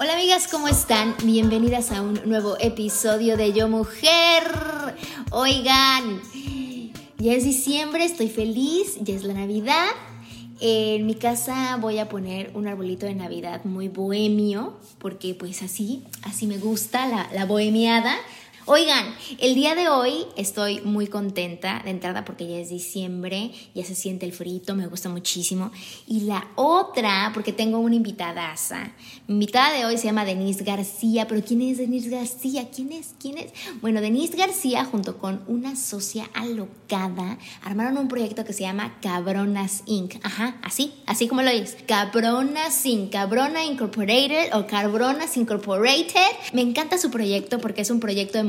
Hola amigas, ¿cómo están? Bienvenidas a un nuevo episodio de Yo Mujer. Oigan, ya es diciembre, estoy feliz, ya es la Navidad. En mi casa voy a poner un arbolito de Navidad muy bohemio, porque pues así, así me gusta la, la bohemiada. Oigan, el día de hoy estoy muy contenta de entrada porque ya es diciembre, ya se siente el frito, me gusta muchísimo. Y la otra, porque tengo una invitada. Mi invitada de hoy se llama Denise García, pero ¿quién es Denise García? ¿Quién es? ¿Quién es? Bueno, Denise García junto con una socia alocada armaron un proyecto que se llama Cabronas Inc. Ajá, así, así como lo oyes. Cabronas Inc. Cabrona Incorporated o Cabronas Incorporated. Me encanta su proyecto porque es un proyecto de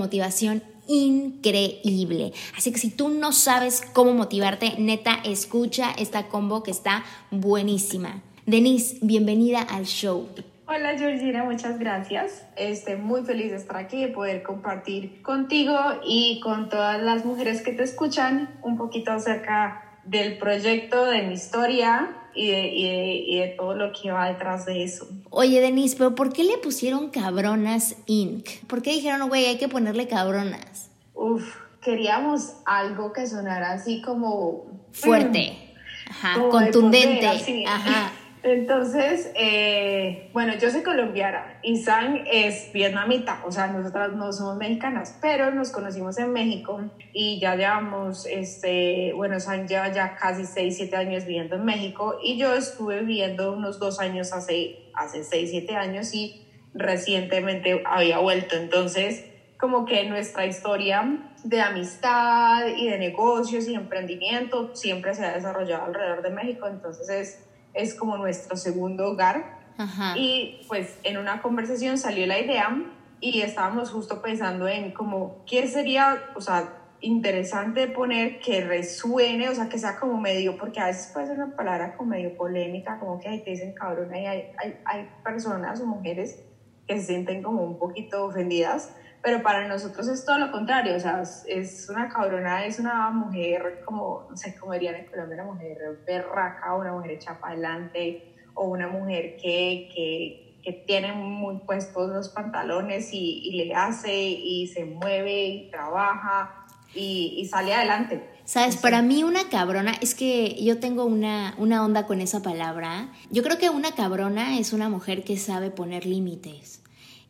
increíble. Así que si tú no sabes cómo motivarte, neta, escucha esta combo que está buenísima. Denise, bienvenida al show. Hola Georgina, muchas gracias. Estoy muy feliz de estar aquí, de poder compartir contigo y con todas las mujeres que te escuchan un poquito acerca del proyecto, de mi historia y de, y de, y de todo lo que va detrás de eso. Oye, Denise, pero ¿por qué le pusieron Cabronas Inc? ¿Por qué dijeron, güey, hay que ponerle cabronas? Uf, queríamos algo que sonara así como... Fuerte, ajá, como de contundente, poder, así. ajá. Entonces, eh, bueno, yo soy colombiana y San es vietnamita, o sea, nosotras no somos mexicanas, pero nos conocimos en México y ya llevamos, este, bueno, San lleva ya casi 6, 7 años viviendo en México y yo estuve viviendo unos dos años hace, hace 6, 7 años y recientemente había vuelto, entonces como que nuestra historia de amistad y de negocios y emprendimiento siempre se ha desarrollado alrededor de México, entonces es es como nuestro segundo hogar. Ajá. Y pues en una conversación salió la idea y estábamos justo pensando en como qué sería, o sea, interesante poner que resuene, o sea, que sea como medio, porque a veces puede ser una palabra como medio polémica, como que ahí te dicen cabrón, y hay, hay, hay personas o mujeres que se sienten como un poquito ofendidas, pero para nosotros es todo lo contrario, o sea, es, una cabrona, es una mujer como, no sé cómo dirían en Colombia, una mujer berraca, una mujer hecha para adelante, o una mujer que, que, que tiene muy puestos los pantalones y, y, le hace y se mueve y trabaja y, y sale adelante. Sabes, para mí una cabrona, es que yo tengo una, una onda con esa palabra. Yo creo que una cabrona es una mujer que sabe poner límites.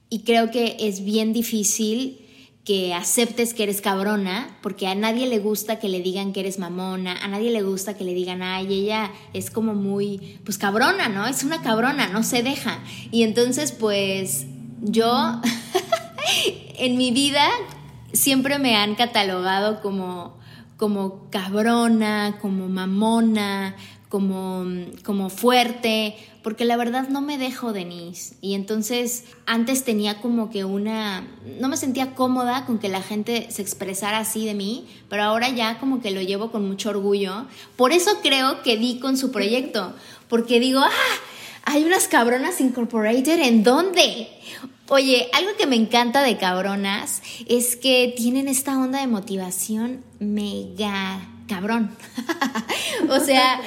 Y creo que es bien difícil que aceptes que eres cabrona, porque a nadie le gusta que le digan que eres mamona, a nadie le gusta que le digan, ay, ella es como muy, pues cabrona, ¿no? Es una cabrona, no se deja. Y entonces, pues yo, en mi vida, siempre me han catalogado como, como cabrona, como mamona, como, como fuerte, porque la verdad no me dejo, Denise. Y entonces antes tenía como que una... No me sentía cómoda con que la gente se expresara así de mí, pero ahora ya como que lo llevo con mucho orgullo. Por eso creo que di con su proyecto, porque digo, ah, hay unas cabronas incorporated, ¿en dónde? Oye, algo que me encanta de cabronas es que tienen esta onda de motivación mega cabrón. o sea...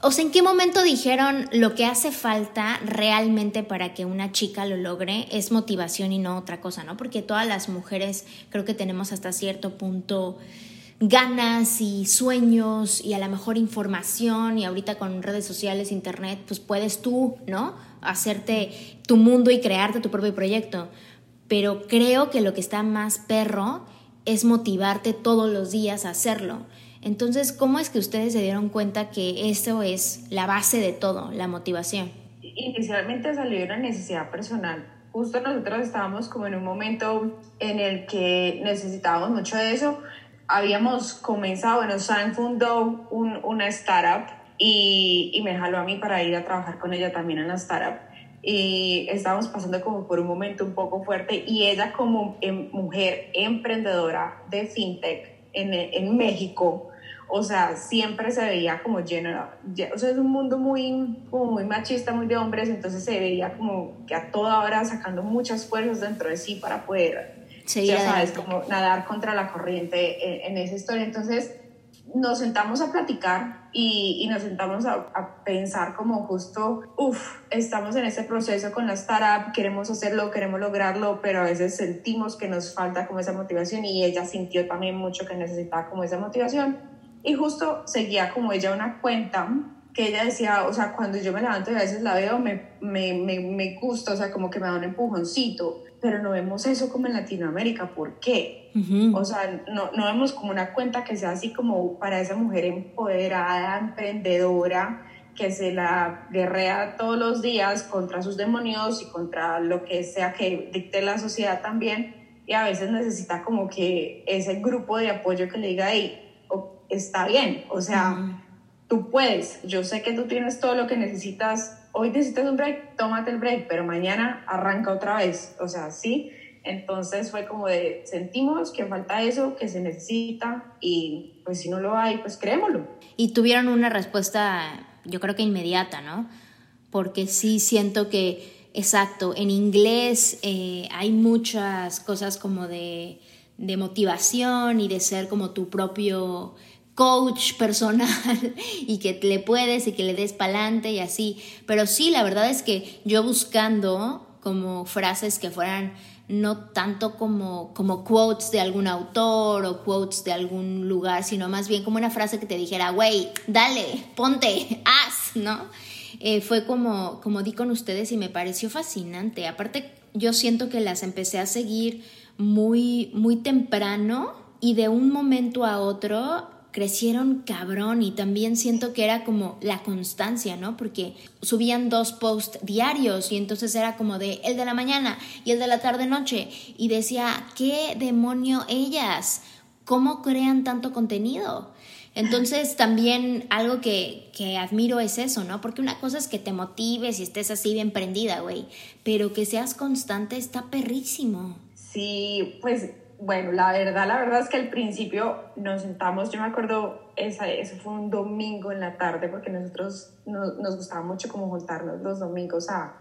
O sea, ¿en qué momento dijeron lo que hace falta realmente para que una chica lo logre es motivación y no otra cosa, ¿no? Porque todas las mujeres creo que tenemos hasta cierto punto ganas y sueños y a lo mejor información y ahorita con redes sociales, internet, pues puedes tú, ¿no? Hacerte tu mundo y crearte tu propio proyecto. Pero creo que lo que está más perro es motivarte todos los días a hacerlo. Entonces, ¿cómo es que ustedes se dieron cuenta que eso es la base de todo, la motivación? Inicialmente salió una necesidad personal. Justo nosotros estábamos como en un momento en el que necesitábamos mucho de eso. Habíamos comenzado, bueno, Sam fundó un, una startup y, y me jaló a mí para ir a trabajar con ella también en la startup y estábamos pasando como por un momento un poco fuerte y ella como em, mujer emprendedora de fintech en, en México, o sea, siempre se veía como lleno, o sea, es un mundo muy, como muy machista, muy de hombres, entonces se veía como que a toda hora sacando muchas fuerzas dentro de sí para poder, ya sabes, como nadar contra la corriente en, en esa historia. Entonces, nos sentamos a platicar y, y nos sentamos a, a, pensar como justo, uff, estamos en ese proceso con la startup, queremos hacerlo, queremos lograrlo, pero a veces sentimos que nos falta como esa motivación y ella sintió también mucho que necesitaba como esa motivación y justo seguía como ella una cuenta que ella decía, o sea, cuando yo me levanto y a veces la veo, me, me, me, me gusta, o sea, como que me da un empujoncito, pero no vemos eso como en Latinoamérica, ¿por qué? O sea, no, no vemos como una cuenta que sea así como para esa mujer empoderada, emprendedora, que se la guerrea todos los días contra sus demonios y contra lo que sea que dicte la sociedad también. Y a veces necesita como que ese grupo de apoyo que le diga, hey, está bien, o sea, tú puedes, yo sé que tú tienes todo lo que necesitas, hoy necesitas un break, tómate el break, pero mañana arranca otra vez, o sea, sí. Entonces fue como de, sentimos que falta eso, que se necesita y pues si no lo hay, pues creémoslo. Y tuvieron una respuesta, yo creo que inmediata, ¿no? Porque sí siento que, exacto, en inglés eh, hay muchas cosas como de, de motivación y de ser como tu propio coach personal y que le puedes y que le des pa'lante y así. Pero sí, la verdad es que yo buscando como frases que fueran no tanto como, como quotes de algún autor o quotes de algún lugar, sino más bien como una frase que te dijera, güey, dale, ponte, haz, ¿no? Eh, fue como, como di con ustedes y me pareció fascinante. Aparte, yo siento que las empecé a seguir muy, muy temprano y de un momento a otro crecieron cabrón y también siento que era como la constancia, ¿no? Porque subían dos posts diarios y entonces era como de el de la mañana y el de la tarde noche y decía, ¿qué demonio ellas? ¿Cómo crean tanto contenido? Entonces también algo que, que, admiro es eso, ¿no? Porque una cosa es que te motives y estés así bien prendida, güey, pero que seas constante está perrísimo. Sí, pues bueno, la verdad, la verdad es que al principio nos sentamos, yo me acuerdo, esa, eso fue un domingo en la tarde, porque nosotros nos, nos gustaba mucho como juntarnos los domingos a,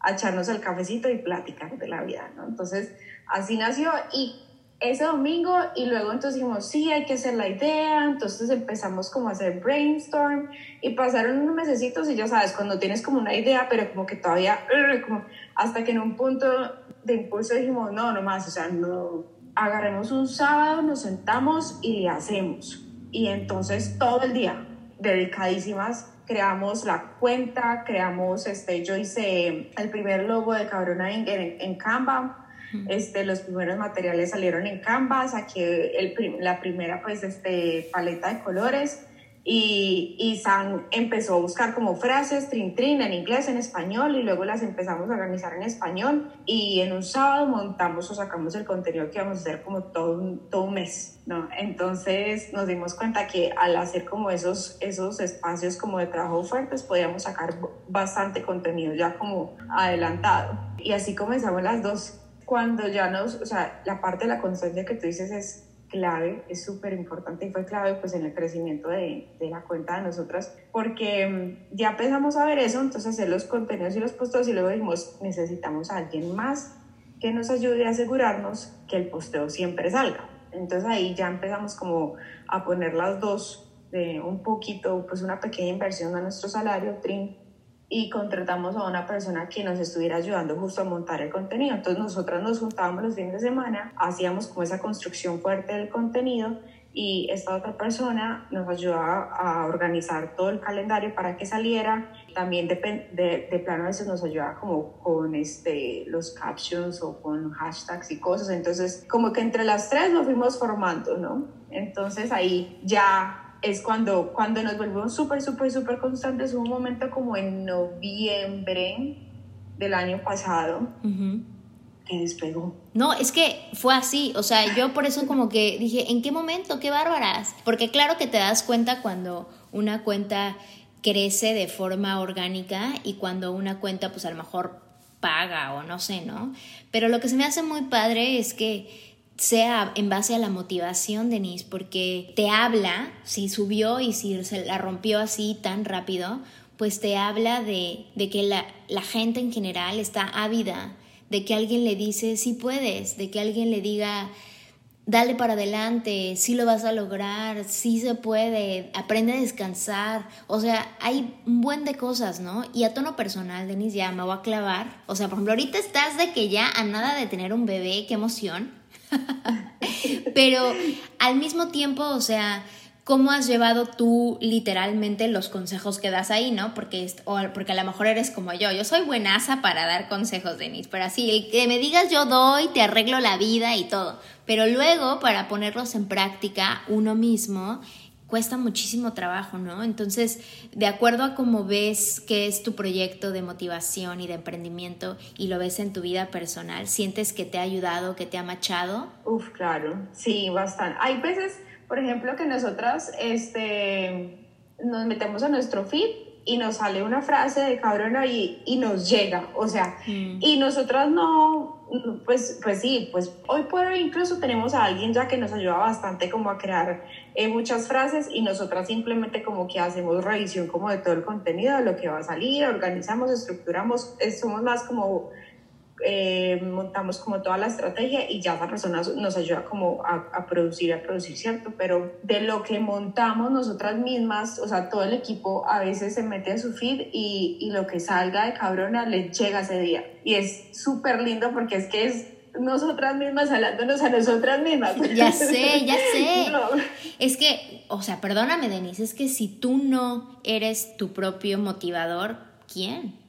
a, echarnos el cafecito y platicar de la vida, ¿no? Entonces, así nació y ese domingo y luego entonces dijimos, sí, hay que hacer la idea, entonces empezamos como a hacer brainstorm y pasaron unos mesecitos y ya sabes, cuando tienes como una idea, pero como que todavía, hasta que en un punto de impulso dijimos, no, no más, o sea, no agarremos un sábado, nos sentamos y le hacemos. Y entonces todo el día, dedicadísimas, creamos la cuenta, creamos, este, yo hice el primer logo de Cabrona en, en Canva, este, los primeros materiales salieron en Canva, saqué el, la primera pues, este, paleta de colores, y, y Sam empezó a buscar como frases, trin trin, en inglés, en español, y luego las empezamos a organizar en español. Y en un sábado montamos o sacamos el contenido que íbamos a hacer como todo un, todo un mes, ¿no? Entonces nos dimos cuenta que al hacer como esos, esos espacios como de trabajo fuertes, podíamos sacar bastante contenido ya como adelantado. Y así comenzamos las dos. Cuando ya nos, o sea, la parte de la constancia que tú dices es clave, es súper importante y fue clave pues en el crecimiento de, de, la cuenta de nosotras porque mm, ya empezamos a ver eso, entonces hacer los contenidos y los posteos y luego dijimos necesitamos a alguien más que nos ayude a asegurarnos que el posteo siempre salga. Entonces ahí ya empezamos como a poner las dos de un poquito, pues una pequeña inversión a nuestro salario, trin, y contratamos a una persona que nos estuviera ayudando justo a montar el contenido. Entonces nosotros nos juntábamos los fines de semana, hacíamos como esa construcción fuerte del contenido y esta otra persona nos ayudaba a organizar todo el calendario para que saliera. También de, de, de plano a veces nos ayudaba como con este, los captions o con hashtags y cosas. Entonces, como que entre las tres nos fuimos formando, ¿no? Entonces ahí ya es cuando, cuando nos volvimos súper, súper, súper constantes. Hubo un momento como en noviembre del año pasado que despegó. No, es que fue así. O sea, yo por eso como que dije, ¿en qué momento? ¡Qué bárbaras! Porque claro que te das cuenta cuando una cuenta crece de forma orgánica y cuando una cuenta pues a lo mejor paga o no sé, ¿no? Pero lo que se me hace muy padre es que sea en base a la motivación, Denise, porque te habla, si subió y si se la rompió así tan rápido, pues te habla de, de que la, la, gente en general está ávida, de que alguien le dice, sí puedes, de que alguien le diga, dale para adelante, sí lo vas a lograr, sí se puede, aprende a descansar, o sea, hay un buen de cosas, ¿no? Y a tono personal, Denise, ya me voy a clavar, o sea, por ejemplo, ahorita estás de que ya a nada de tener un bebé, qué emoción, Pero al mismo tiempo, o sea, ¿cómo has llevado tú literalmente los consejos que das ahí, no? Porque, porque a lo mejor eres como yo. Yo soy buenaza para dar consejos, Denise, pero así, el que me digas yo doy, te arreglo la vida y todo. Pero luego, para ponerlos en práctica uno mismo, cuesta muchísimo trabajo, ¿no? Entonces, de acuerdo a cómo ves que es tu proyecto de motivación y de emprendimiento y lo ves en tu vida personal, ¿sientes que te ha ayudado, que te ha machado? Uf, claro, sí, bastante. Hay veces, por ejemplo, que nosotras este, nos metemos a nuestro feed y nos sale una frase de cabrona y, y nos llega, o sea, mm. y nosotras no, pues, pues sí, pues hoy por hoy incluso tenemos a alguien ya que nos ayuda bastante como a crear eh, muchas frases y nosotras simplemente como que hacemos revisión como de todo el contenido, de lo que va a salir, organizamos, estructuramos, eh, somos más como eh, montamos como toda la estrategia y ya esa persona nos ayuda como a, a, producir, a producir, ¿cierto? Pero de lo que montamos nosotras mismas, o sea, todo el equipo a veces se mete en su feed y, y lo que salga de cabrona le llega ese día. Y es súper lindo porque es que es nosotras mismas hablándonos a nosotras mismas. Ya sé, ya sé. Es que, o sea, perdóname, Denise, es que si tú no eres tu propio motivador, ¿quién?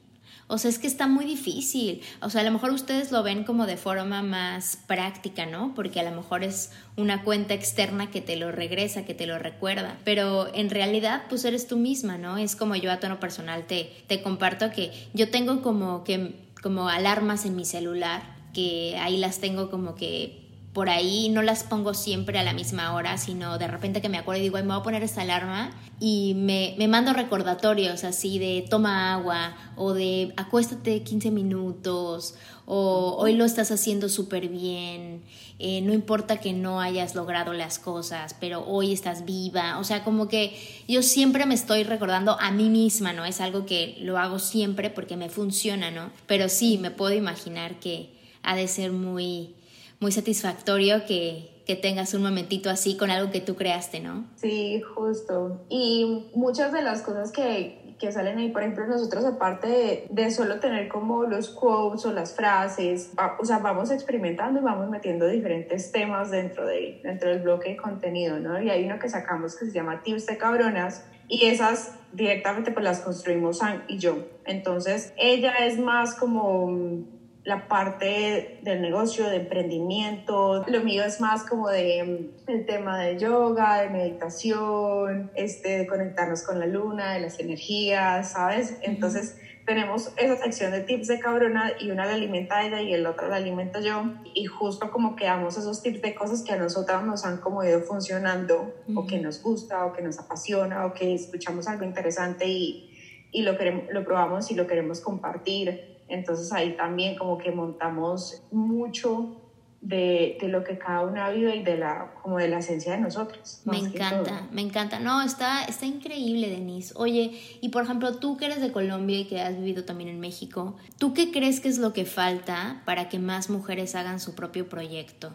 O sea, es que está muy difícil. O sea, a lo mejor ustedes lo ven como de forma más práctica, ¿no? Porque a lo mejor es una cuenta externa que te lo regresa, que te lo recuerda. Pero en realidad, pues eres tú misma, ¿no? Es como yo a tono personal te, te comparto que yo tengo como que como alarmas en mi celular que ahí las tengo como que por ahí no las pongo siempre a la misma hora, sino de repente que me acuerdo y digo, me voy a poner esta alarma y me, me, mando recordatorios así de toma agua o de acuéstate 15 minutos o hoy lo estás haciendo súper bien, eh, no importa que no hayas logrado las cosas, pero hoy estás viva, o sea, como que yo siempre me estoy recordando a mí misma, ¿no? Es algo que lo hago siempre porque me funciona, ¿no? Pero sí, me puedo imaginar que ha de ser muy muy satisfactorio que, tengas un momentito así con algo que tú creaste, ¿no? Sí, justo. Y muchas de las cosas que, que salen ahí, por ejemplo, nosotros aparte de, solo tener como los quotes o las frases, o sea, vamos experimentando y vamos metiendo diferentes temas dentro, de, dentro del bloque de contenido, ¿no? Y hay uno que sacamos que se llama Tips de Cabronas y esas directamente pues las construimos San y yo. Entonces, ella es más como la parte del negocio, de emprendimiento. Lo mío es más como de mm, el tema de yoga, de meditación, este, de conectarnos con la luna, de las energías, ¿sabes? Entonces tenemos esa sección de tips de cabrona y una la alimenta ella y el otro la alimento yo y justo como que damos esos tips de cosas que a nosotras nos han como ido funcionando o que nos gusta o que nos apasiona o que escuchamos algo interesante y, y lo, queremos, lo probamos y lo queremos compartir entonces ahí también como que montamos mucho de, de, lo que cada una vive y de la, como de la esencia de nosotros. Me encanta, me encanta. No, está, está increíble, Denise. Oye, y por ejemplo, tú que eres de Colombia y que has vivido también en México, ¿tú qué crees que es lo que falta para que más mujeres hagan su propio proyecto?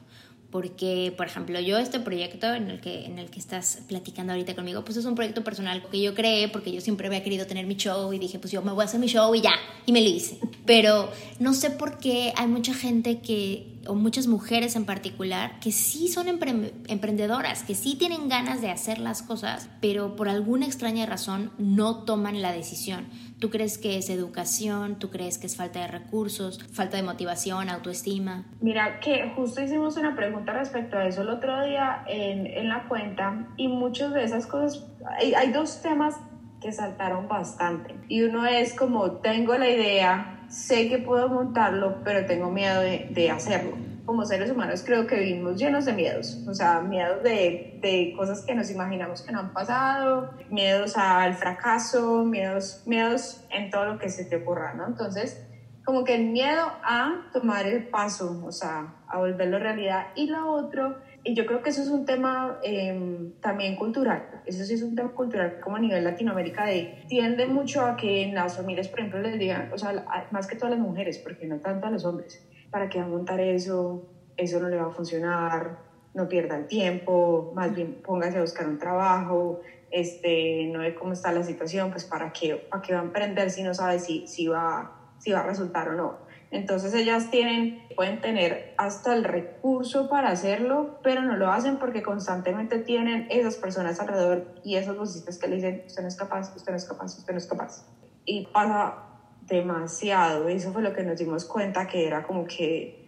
Porque, por ejemplo, yo este proyecto en el, que, en el que estás platicando ahorita conmigo, pues es un proyecto personal que yo creé porque yo siempre había querido tener mi show y dije, pues yo me voy a hacer mi show y ya, y me lo hice. Pero no sé por qué hay mucha gente que o muchas mujeres en particular, que sí son emprendedoras, que sí tienen ganas de hacer las cosas, pero por alguna extraña razón no toman la decisión. ¿Tú crees que es educación? ¿Tú crees que es falta de recursos, falta de motivación, autoestima? Mira, que justo hicimos una pregunta respecto a eso el otro día en, en la cuenta y muchas de esas cosas, hay, hay dos temas que saltaron bastante. Y uno es como, tengo la idea, sé que puedo montarlo, pero tengo miedo de, hacerlo. Como seres humanos creo que vivimos llenos de miedos, o sea, miedos de, de, cosas que nos imaginamos que no han pasado, miedos al fracaso, miedos, miedos en todo lo que se te ocurra, ¿no? Entonces, como que el miedo a tomar el paso, o sea, a volverlo realidad. Y lo otro y yo creo que eso es un tema em, también cultural, eso sí es un tema cultural como a nivel Latinoamérica, de, tiende mucho a que en las familias, por ejemplo, les digan, o sea, más que todas las mujeres, porque no tanto a los hombres, ¿para qué va a montar eso? Eso no le va a funcionar, no pierda el tiempo, más bien póngase a buscar un trabajo, este, no ve cómo está la situación, pues ¿para qué, para qué va a emprender si no sabe si, si, va, si va a resultar o no? Entonces ellas tienen, pueden tener hasta el recurso para hacerlo, pero no lo hacen porque constantemente tienen esas personas alrededor y esos voces que le dicen, usted no es capaz, usted no es capaz, usted no es capaz. Y pasa demasiado, eso fue lo que nos dimos cuenta que era como que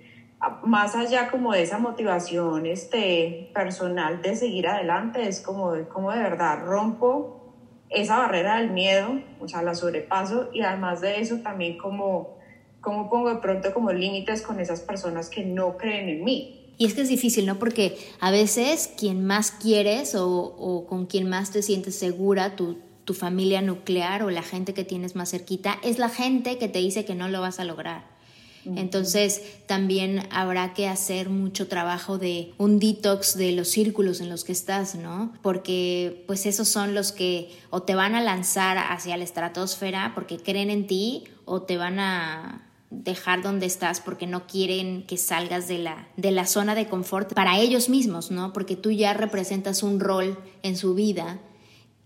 más allá como de esa motivación este, personal de seguir adelante, es como, como de verdad rompo esa barrera del miedo, o sea, la sobrepaso y además de eso también como ¿Cómo pongo de pronto como límites con esas personas que no creen en mí? Y es que es difícil, ¿no? Porque a veces quien más quieres o, con quien más te sientes segura, tu, tu familia nuclear o la gente que tienes más cerquita, es la gente que te dice que no lo vas a lograr. Entonces también habrá que hacer mucho trabajo de un detox de los círculos en los que estás, ¿no? Porque pues esos son los que o te van a lanzar hacia la estratosfera porque creen en ti o te van a dejar donde estás porque no quieren que salgas de la, de la zona de confort para ellos mismos, ¿no? Porque tú ya representas un rol en su vida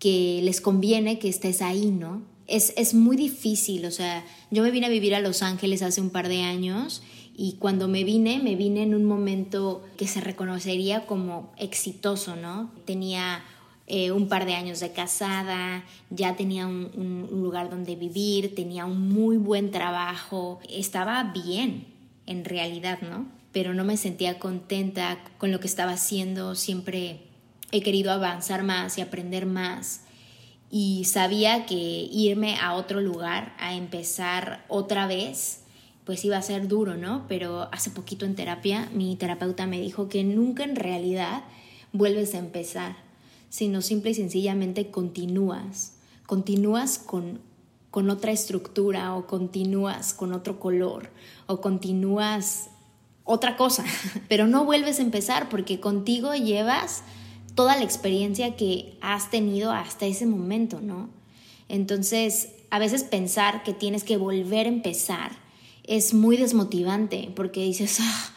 que les conviene que estés ahí, ¿no? Es, es muy difícil, o sea, yo me vine a vivir a Los Ángeles hace un par de años y cuando me vine, me vine en un momento que se reconocería como exitoso, ¿no? Tenía eh, un par de años de casada, ya tenía un, lugar donde vivir, tenía un muy buen trabajo, estaba bien en realidad, ¿no? Pero no me sentía contenta con lo que estaba haciendo, siempre he querido avanzar más y aprender más y sabía que irme a otro lugar, a empezar otra vez, pues iba a ser duro, ¿no? Pero hace poquito en terapia mi terapeuta me dijo que nunca en realidad vuelves a empezar sino simple y sencillamente continúas, continúas con, con otra estructura o continúas con otro color o continúas otra cosa, pero no vuelves a empezar porque contigo llevas toda la experiencia que has tenido hasta ese momento, ¿no? Entonces, a veces pensar que tienes que volver a empezar es muy desmotivante porque dices, ah,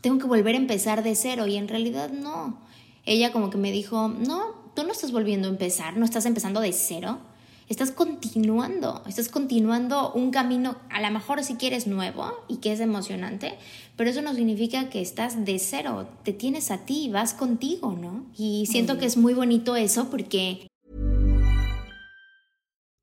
tengo que volver a empezar de cero y en realidad no ella como que me dijo, no, tú no estás volviendo a empezar, no estás empezando de cero, estás continuando, estás continuando un camino, a lo mejor si quieres nuevo y que es emocionante, pero eso no significa que estás de cero, te tienes a ti, vas contigo, ¿no? Y siento que es muy bonito eso porque...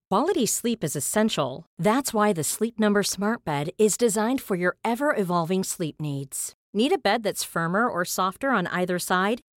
Quality sleep is essential. That's why the Sleep Number Smart Bed is designed for your ever-evolving sleep needs. Need a bed that's firmer or softer on either side?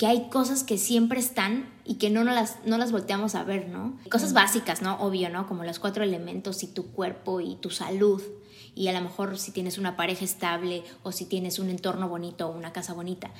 que hay cosas que siempre están y que no, no, las, no las volteamos a ver, ¿no? Cosas básicas, ¿no? Obvio, ¿no? Como los cuatro elementos y tu cuerpo y tu salud. Y a lo mejor si tienes una pareja estable o si tienes un entorno bonito o una casa bonita.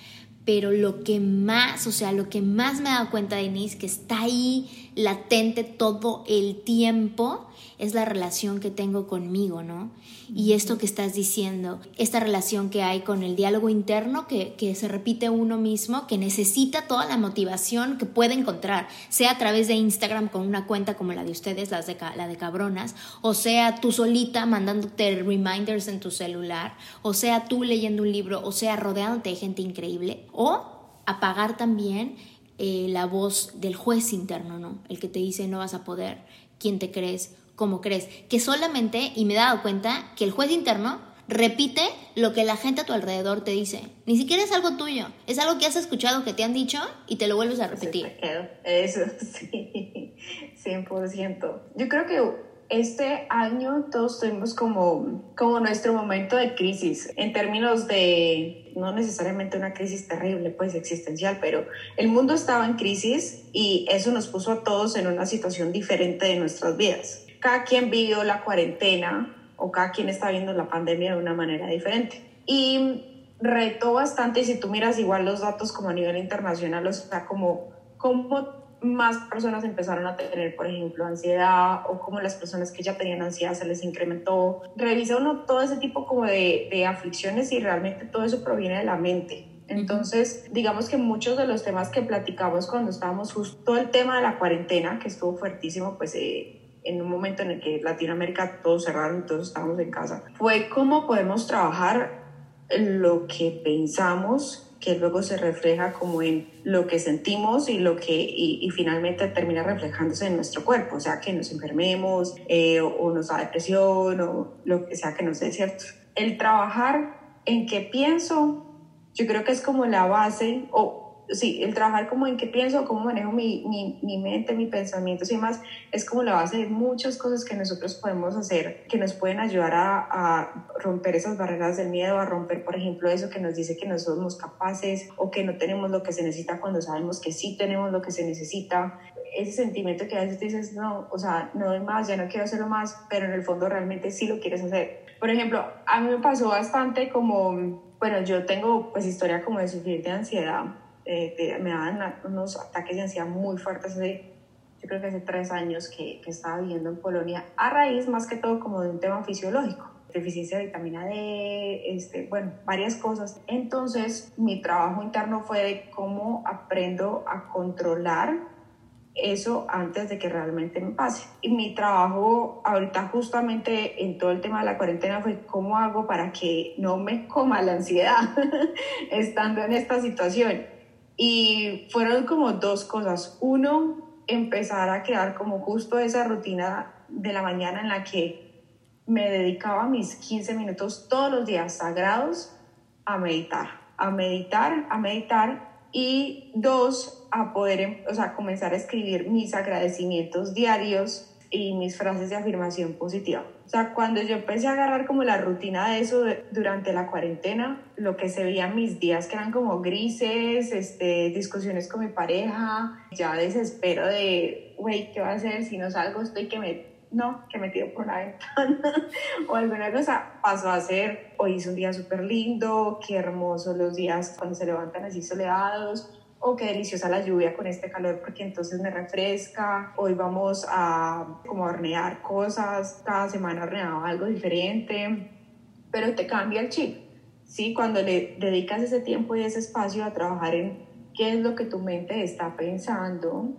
Pero lo que más, o sea, lo que más me he dado cuenta, Denise, que está ahí latente todo el tiempo es la relación que tengo conmigo, ¿no? Y esto que estás diciendo, esta relación que hay con el diálogo interno que, que se repite uno mismo, que necesita toda la motivación que puede encontrar, sea a través de Instagram con una cuenta como la de ustedes, las de, la de cabronas, o sea tú solita mandándote reminders en tu celular, o sea tú leyendo un libro, o sea rodeándote de gente increíble, o apagar también eh, la voz del juez interno, ¿no? El que te dice no vas a poder, quién te crees, cómo crees, que solamente, y me he dado cuenta, que el juez interno repite lo que la gente a tu alrededor te dice. Ni siquiera es algo tuyo, es algo que has escuchado, que te han dicho y te lo vuelves a repetir. Eso, sí, 100%. Yo creo que este año todos tuvimos como, como nuestro momento de crisis en términos de, no necesariamente una crisis terrible, pues existencial, pero el mundo estaba en crisis y eso nos puso a todos en una situación diferente de nuestras vidas. Cada quien vivió la cuarentena o cada quien está viendo la pandemia de una manera diferente. Y retó bastante, y si tú miras igual los datos como a nivel internacional, o sea, como cómo más personas empezaron a tener, por ejemplo, ansiedad o como las personas que ya tenían ansiedad se les incrementó. Revisa uno todo ese tipo como de, de aflicciones y realmente todo eso proviene de la mente. Entonces, digamos que muchos de los temas que platicamos cuando estábamos justo el tema de la cuarentena, que estuvo fuertísimo, pues eh, en un momento en el que Latinoamérica todos cerraron, todos estábamos en casa, fue cómo podemos trabajar lo que pensamos que luego se refleja como en lo que sentimos y lo que y, finalmente termina reflejándose en nuestro cuerpo, o sea que nos enfermemos eh, o, nos da depresión o lo que sea que nos dé cierto. El trabajar en qué pienso, yo creo que es como la base o sí, el trabajar como en qué pienso, cómo manejo mi, mi, mi, mente, mis pensamientos y demás, es como la base de muchas cosas que nosotros podemos hacer, que nos pueden ayudar a, a, romper esas barreras del miedo, a romper, por ejemplo, eso que nos dice que no somos capaces o que no tenemos lo que se necesita cuando sabemos que sí tenemos lo que se necesita. Ese sentimiento que a veces dices, no, o sea, no doy más, ya no quiero hacerlo más, pero en el fondo realmente sí lo quieres hacer. Por ejemplo, a mí me pasó bastante como, bueno, yo tengo pues historia como de sufrir de ansiedad eh, me daban unos ataques de ansiedad muy fuertes hace, yo creo que hace tres años que, que, estaba viviendo en Polonia, a raíz más que todo como de un tema fisiológico, deficiencia de vitamina D, este, bueno, varias cosas. Entonces mi trabajo interno fue de cómo aprendo a controlar eso antes de que realmente me pase. Y mi trabajo ahorita justamente en todo el tema de la cuarentena fue cómo hago para que no me coma la ansiedad estando en esta situación y fueron como dos cosas. Uno, empezar a crear como justo esa rutina de la mañana en la que me dedicaba mis 15 minutos todos los días sagrados a meditar, a meditar, a meditar. Y dos, a poder, o sea, comenzar a escribir mis agradecimientos diarios y mis frases de afirmación positiva. O sea, cuando yo empecé a agarrar como la rutina de eso durante la cuarentena, lo que se veía en mis días que eran como grises, este, discusiones con mi pareja, ya desespero de, güey, ¿qué va a hacer si no salgo? Estoy que me, no, que me tiro por la ventana o alguna cosa, pasó a ser, hoy es un día súper lindo, qué hermosos los días cuando se levantan así soleados, oh, qué deliciosa la lluvia con este calor porque entonces me refresca, hoy vamos a como hornear cosas, cada semana horneaba algo diferente, pero te cambia el chip, ¿sí? Cuando le dedicas ese tiempo y ese espacio a trabajar en qué es lo que tu mente está pensando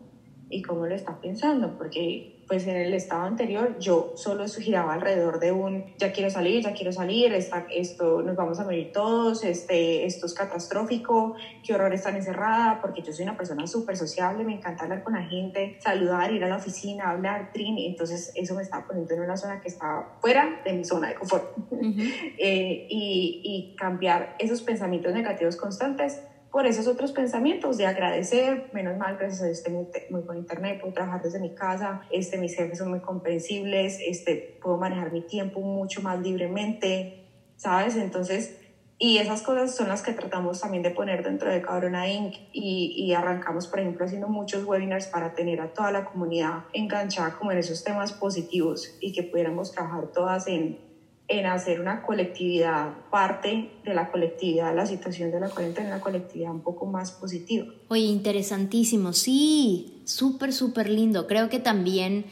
y cómo lo está pensando, porque pues en el estado anterior yo solo giraba alrededor de un ya quiero salir, ya quiero salir, está, esto nos vamos a morir todos, este, esto es catastrófico, qué horror estar encerrada, porque yo soy una persona súper sociable, me encanta hablar con la gente, saludar, ir a la oficina, hablar, trin, entonces eso me estaba poniendo en una zona que estaba fuera de mi zona de confort. eh, y, y cambiar esos pensamientos negativos constantes por esos otros pensamientos de agradecer, menos mal, gracias a Dios estoy muy, con internet, puedo trabajar desde mi casa, este, mis jefes son muy comprensibles, este, puedo manejar mi tiempo mucho más libremente, ¿sabes? Entonces, y esas cosas son las que tratamos también de poner dentro de Cabrona Inc. Y, y, arrancamos, por ejemplo, haciendo muchos webinars para tener a toda la comunidad enganchada como en esos temas positivos y que pudiéramos trabajar todas en en hacer una colectividad, parte de la colectividad, la situación de la cuarentena, una colectividad un poco más positiva. Oye, interesantísimo, sí, súper, súper lindo. Creo que también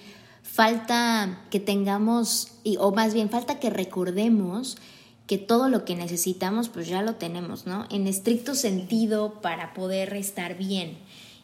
falta que tengamos, o más bien falta que recordemos que todo lo que necesitamos pues ya lo tenemos, ¿no? En estricto sentido para poder estar bien.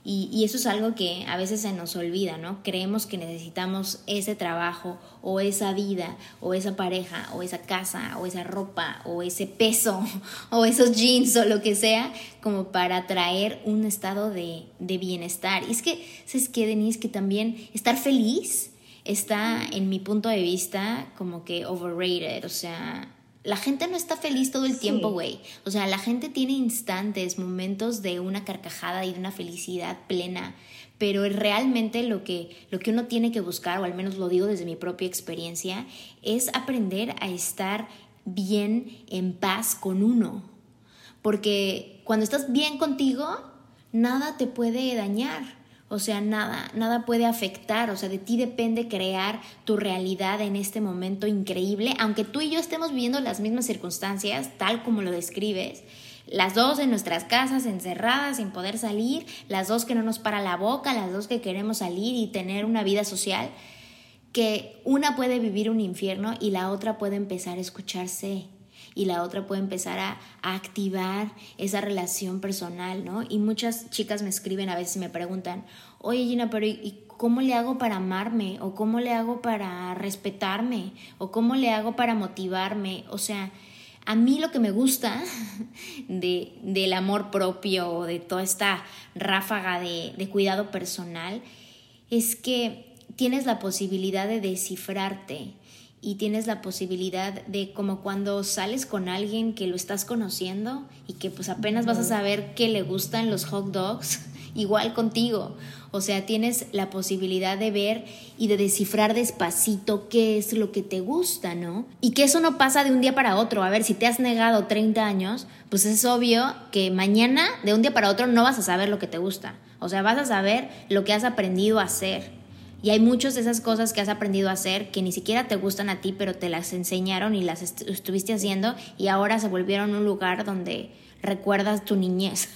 Y, eso es algo que a veces se nos olvida, ¿no? Creemos que necesitamos ese trabajo o esa vida o esa pareja o esa casa o esa ropa o ese peso o esos jeans o lo que sea como para traer un estado de, de bienestar. Y es que, ¿sabes qué, Denise? Que también estar feliz está, en mi punto de vista, como que overrated, o sea la gente no está feliz todo el tiempo, güey. O sea, la gente tiene instantes, momentos de una carcajada y de una felicidad plena, pero realmente lo que, lo que uno tiene que buscar, o al menos lo digo desde mi propia experiencia, es aprender a estar bien en paz con uno. Porque cuando estás bien contigo, nada te puede dañar. O sea, nada, nada puede afectar, o sea, de ti depende crear tu realidad en este momento increíble, aunque tú y yo estemos viviendo las mismas circunstancias, tal como lo describes, las dos en nuestras casas encerradas sin poder salir, las dos que no nos para la boca, las dos que queremos salir y tener una vida social, que una puede vivir un infierno y la otra puede empezar a escucharse y la otra puede empezar a, activar esa relación personal, ¿no? Y muchas chicas me escriben a veces y me preguntan, oye Gina, pero ¿y cómo le hago para amarme? ¿O cómo le hago para respetarme? ¿O cómo le hago para motivarme? O sea, a mí lo que me gusta de, del amor propio o de toda esta ráfaga de, de cuidado personal es que tienes la posibilidad de descifrarte y tienes la posibilidad de como cuando sales con alguien que lo estás conociendo y que pues apenas vas a saber que le gustan los hot dogs, igual contigo. O sea, tienes la posibilidad de ver y de descifrar despacito qué es lo que te gusta, ¿no? Y que eso no pasa de un día para otro. A ver, si te has negado 30 años, pues es obvio que mañana, de un día para otro, no vas a saber lo que te gusta. O sea, vas a saber lo que has aprendido a hacer. Y hay muchas de esas cosas que has aprendido a hacer que ni siquiera te gustan a ti, pero te las enseñaron y las estuviste haciendo y ahora se volvieron un lugar donde recuerdas tu niñez.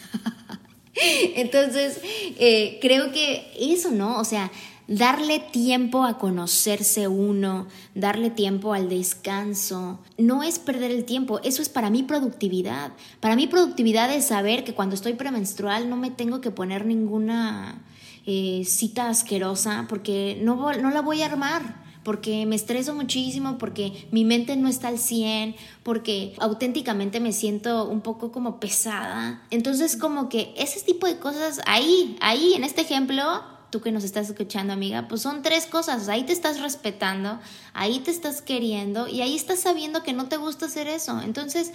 Entonces, eh, creo que eso, ¿no? O sea, darle tiempo a conocerse uno, darle tiempo al descanso, no es perder el tiempo, eso es para mí productividad. Para mí productividad es saber que cuando estoy premenstrual no me tengo que poner ninguna eh, cita asquerosa porque no, no la voy a armar porque me estreso muchísimo, porque mi mente no está al 100, porque auténticamente me siento un poco como pesada. Entonces como que ese tipo de cosas ahí, ahí en este ejemplo, tú que nos estás escuchando amiga, pues son tres cosas, ahí te estás respetando, ahí te estás queriendo y ahí estás sabiendo que no te gusta hacer eso. Entonces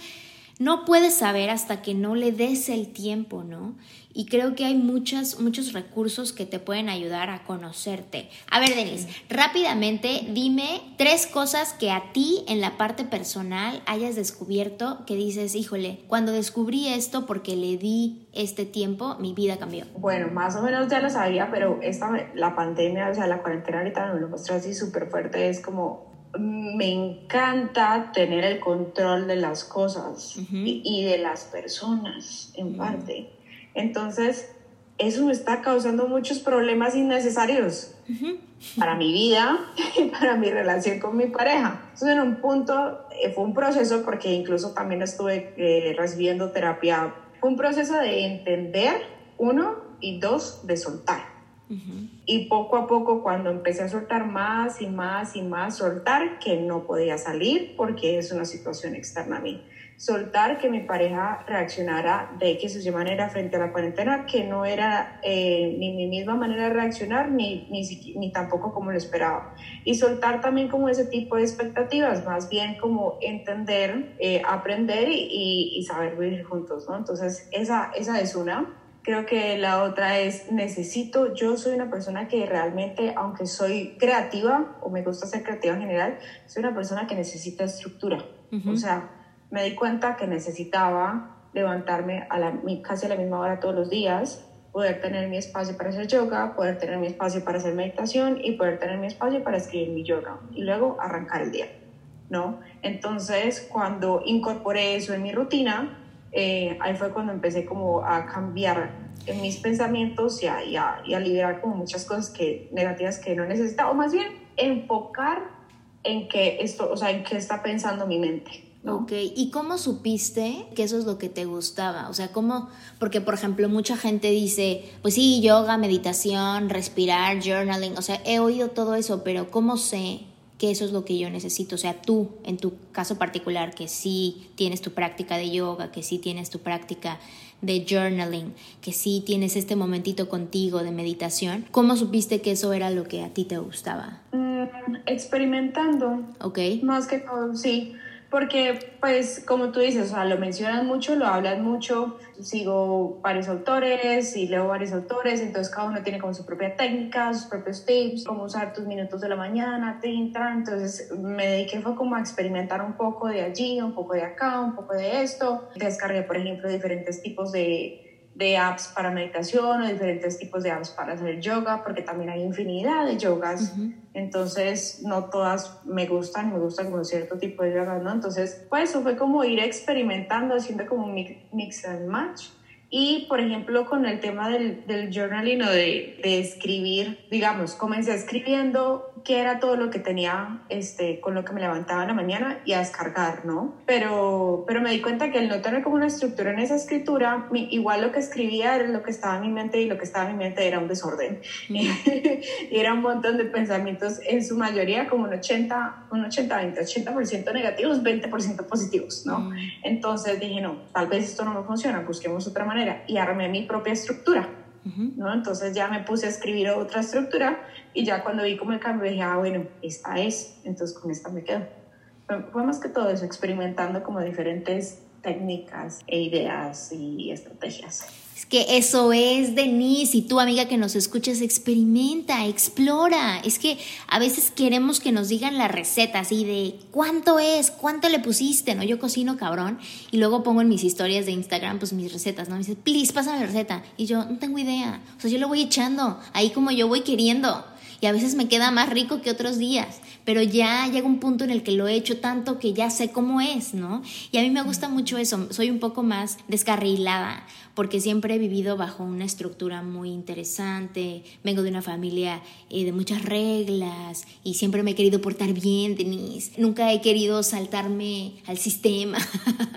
no puedes saber hasta que no le des el tiempo, ¿no? Y creo que hay muchos, muchos recursos que te pueden ayudar a conocerte. A ver, Denise, rápidamente dime tres cosas que a ti en la parte personal hayas descubierto que dices, híjole, cuando descubrí esto porque le di este tiempo, mi vida cambió. Bueno, más o menos ya lo sabía, pero esta, la pandemia, o sea, la cuarentena ahorita me lo mostró así súper fuerte, es como me encanta tener el control de las cosas y, de las personas en parte. Entonces, eso me está causando muchos problemas innecesarios para mi vida y para mi relación con mi pareja. Entonces, en un punto, eh, fue un proceso, porque incluso también estuve eh, recibiendo terapia, fue un proceso de entender, uno, y dos, de soltar. Y poco a poco, cuando empecé a soltar más y más y más, soltar que no podía salir porque es una situación externa a mí. Soltar que mi pareja reaccionara de X o Y manera frente a la cuarentena, que no era eh, ni mi misma manera de reaccionar, ni, ni, ni, tampoco como lo esperaba. Y soltar también como ese tipo de expectativas, más bien como entender, eh, aprender y, y, saber vivir juntos, ¿no? Entonces, esa, esa es una. Creo que la otra es necesito, yo soy una persona que realmente, aunque soy creativa o me gusta ser creativa en general, soy una persona que necesita estructura. O sea, me di cuenta que necesitaba levantarme a la, casi a la misma hora todos los días, poder tener mi espacio para hacer yoga, poder tener mi espacio para hacer meditación y poder tener mi espacio para escribir mi yoga y luego arrancar el día. ¿no? Entonces, cuando incorporé eso en mi rutina, eh, ahí fue cuando empecé como a cambiar en mis pensamientos y a, y, a, y a, liberar como muchas cosas que, negativas que no necesitaba, o más bien enfocar en qué esto, o sea, en qué está pensando mi mente. ¿no? Ok, ¿y cómo supiste que eso es lo que te gustaba? O sea, ¿cómo? Porque, por ejemplo, mucha gente dice, pues sí, yoga, meditación, respirar, journaling, o sea, he oído todo eso, pero ¿cómo sé que eso es lo que yo necesito. O sea, tú, en tu caso particular, que sí tienes tu práctica de yoga, que sí tienes tu práctica de journaling, que sí tienes este momentito contigo de meditación, ¿cómo supiste que eso era lo que a ti te gustaba? Mm, experimentando. Ok. Más que todo, sí. Porque, pues, como tú dices, o sea, lo mencionan mucho, lo hablan mucho, sigo varios autores y leo varios autores, entonces cada uno tiene como su propia técnica, sus propios tips, cómo usar tus minutos de la mañana, tinta, entonces me dediqué fue como a experimentar un poco de allí, un poco de acá, un poco de esto, descargué, por ejemplo, diferentes tipos de de apps para meditación o diferentes tipos de apps para hacer yoga, porque también hay infinidad de yogas. Entonces, no todas me gustan, me gustan con cierto tipo de yoga, ¿no? Entonces, pues eso fue como ir experimentando, haciendo como un mix and match. Y, por ejemplo, con el tema del, del journaling o de, de, escribir, digamos, comencé escribiendo qué era todo lo que tenía, este, con lo que me levantaba en la mañana y a descargar, ¿no? Pero, pero me di cuenta que el no tener como una estructura en esa escritura, mi, igual lo que escribía era lo que estaba en mi mente y lo que estaba en mi mente era un desorden. Mm. y era un montón de pensamientos, en su mayoría como un 80, un 80, 20, 80% negativos, 20% positivos, ¿no? Mm. Entonces dije, no, tal vez esto no me funciona, busquemos otra manera y armé mi propia estructura. ¿no? Entonces ya me puse a escribir otra estructura y ya cuando vi como el cambio dije, ah, bueno, esta es, entonces con esta me quedo. Fue más que todo eso, experimentando como diferentes técnicas e ideas y estrategias. Es que eso es, Denise, y tú, amiga que nos escuchas, experimenta, explora. Es que a veces queremos que nos digan la receta, así de cuánto es, cuánto le pusiste, ¿no? Yo cocino cabrón y luego pongo en mis historias de Instagram, pues mis recetas, ¿no? Me dice, please, pásame la receta. Y yo, no tengo idea. O sea, yo lo voy echando, ahí como yo voy queriendo. Y a veces me queda más rico que otros días pero ya llega un punto en el que lo he hecho tanto que ya sé cómo es, ¿no? Y a mí me gusta mucho eso, soy un poco más descarrilada, porque siempre he vivido bajo una estructura muy interesante, vengo de una familia eh, de muchas reglas y siempre me he querido portar bien, Denise, nunca he querido saltarme al sistema,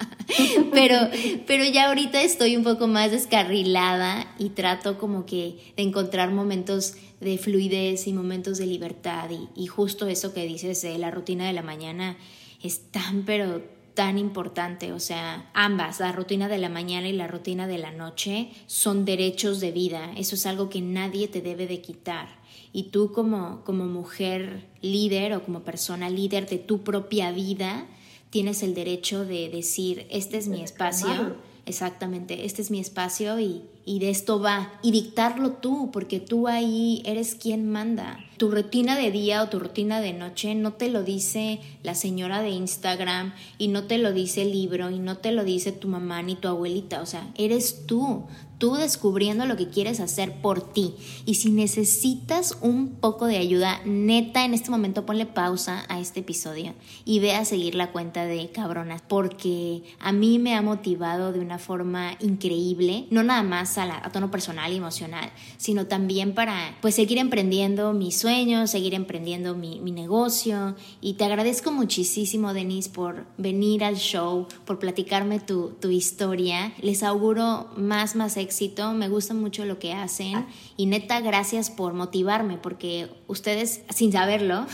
pero, pero ya ahorita estoy un poco más descarrilada y trato como que de encontrar momentos de fluidez y momentos de libertad. Y, y justo eso que dices de la rutina de la mañana es tan pero tan importante, o sea, ambas, la rutina de la mañana y la rutina de la noche, son derechos de vida, eso es algo que nadie te debe de quitar. Y tú como, como mujer líder o como persona líder de tu propia vida, tienes el derecho de decir, este es mi espacio, exactamente, este es mi espacio y, y de esto va. Y dictarlo tú, porque tú ahí eres quien manda. Tu rutina de día o tu rutina de noche no te lo dice la señora de Instagram y no te lo dice el libro y no te lo dice tu mamá ni tu abuelita. O sea, eres tú tú descubriendo lo que quieres hacer por ti. Y si necesitas un poco de ayuda, neta, en este momento ponle pausa a este episodio y ve a seguir la cuenta de cabronas, porque a mí me ha motivado de una forma increíble, no nada más a, tono personal y emocional, sino también para pues seguir emprendiendo mis sueños, seguir emprendiendo mi, mi negocio. Y te agradezco muchísimo, Denise, por venir al show, por platicarme tu, tu historia. Les auguro más, más éxito éxito, me gusta mucho lo que hacen ah. y neta gracias por motivarme porque ustedes sin saberlo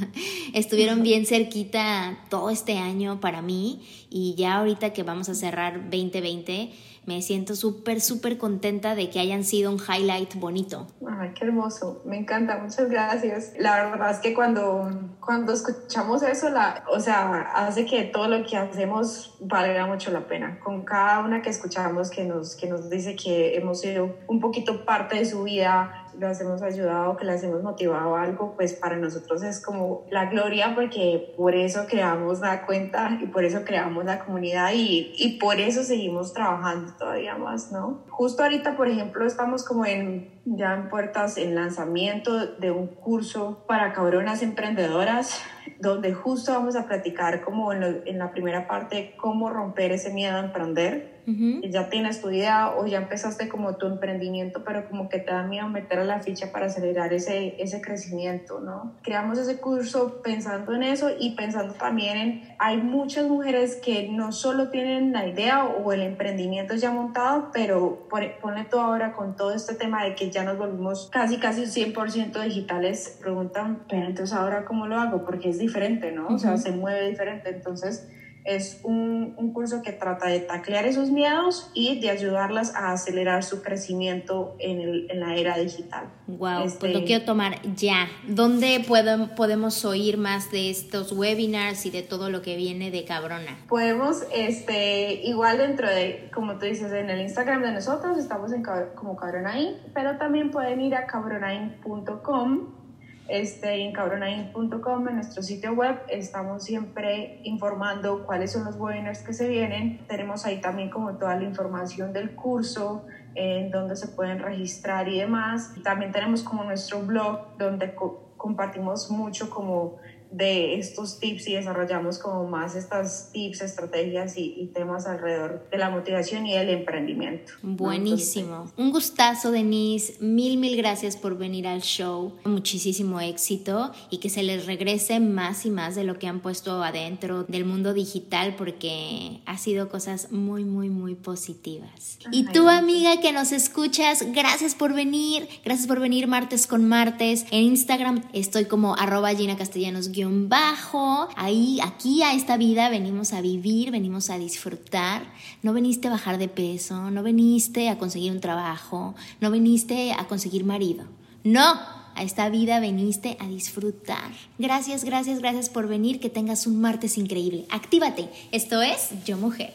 estuvieron bien cerquita todo este año para mí y ya ahorita que vamos a cerrar 2020 me siento súper, súper contenta de que hayan sido un highlight bonito. Ay, qué hermoso, me encanta, muchas gracias. La verdad es que cuando, cuando escuchamos eso, la, o sea, hace que todo lo que hacemos valga mucho la pena. Con cada una que escuchamos que nos, que nos dice que hemos sido un poquito parte de su vida, las hemos ayudado, que las hemos motivado a algo, pues para nosotros es como la gloria porque por eso creamos la cuenta y por eso creamos la comunidad y, y por eso seguimos trabajando todavía más, ¿no? Justo ahorita, por ejemplo, estamos como en ya en puertas en lanzamiento de un curso para cabronas emprendedoras donde justo vamos a platicar como en, en la primera parte cómo romper ese miedo a emprender ya tienes tu idea o ya empezaste como tu emprendimiento, pero como que te da miedo meter a la ficha para acelerar ese, ese crecimiento, ¿no? Creamos ese curso pensando en eso y pensando también en, hay muchas mujeres que no solo tienen la idea o el emprendimiento ya montado, pero pone todo ahora con todo este tema de que ya nos volvimos casi, casi 100% digitales, preguntan, pero entonces ahora cómo lo hago, porque es diferente, ¿no? O sea, se mueve diferente, entonces es un, un, curso que trata de taclear esos miedos y de ayudarlas a acelerar su crecimiento en, el, en la era digital. Wow, pues lo este, quiero tomar ya. ¿Dónde puedo, podemos oír más de estos webinars y de todo lo que viene de Cabrona? Podemos, este, igual dentro de, como tú dices, en el Instagram de nosotros estamos en, como Cabronain, pero también pueden ir a cabronain.com este, en cabronain.com, en nuestro sitio web, estamos siempre informando cuáles son los webinars que se vienen. Tenemos ahí también como toda la información del curso, en donde se pueden registrar y demás. También tenemos como nuestro blog donde compartimos mucho como de estos tips y desarrollamos como más estas tips, estrategias y, temas alrededor de la motivación y el emprendimiento. Buenísimo. Un gustazo, Denise. Mil, mil gracias por venir al show. Muchísimo éxito y que se les regrese más y más de lo que han puesto adentro del mundo digital porque ha sido cosas muy, muy, muy positivas. y tú, amiga que nos escuchas, gracias por venir. Gracias por venir martes con martes. En Instagram estoy como arroba Gina Castellanos bajo. Ahí, aquí a esta vida venimos a vivir, venimos a disfrutar. No veniste a bajar de peso, no veniste a conseguir un trabajo, no veniste a conseguir marido. No, a esta vida veniste a disfrutar. Gracias, gracias, gracias por venir. Que tengas un martes increíble. Actívate. Esto es Yo Mujer.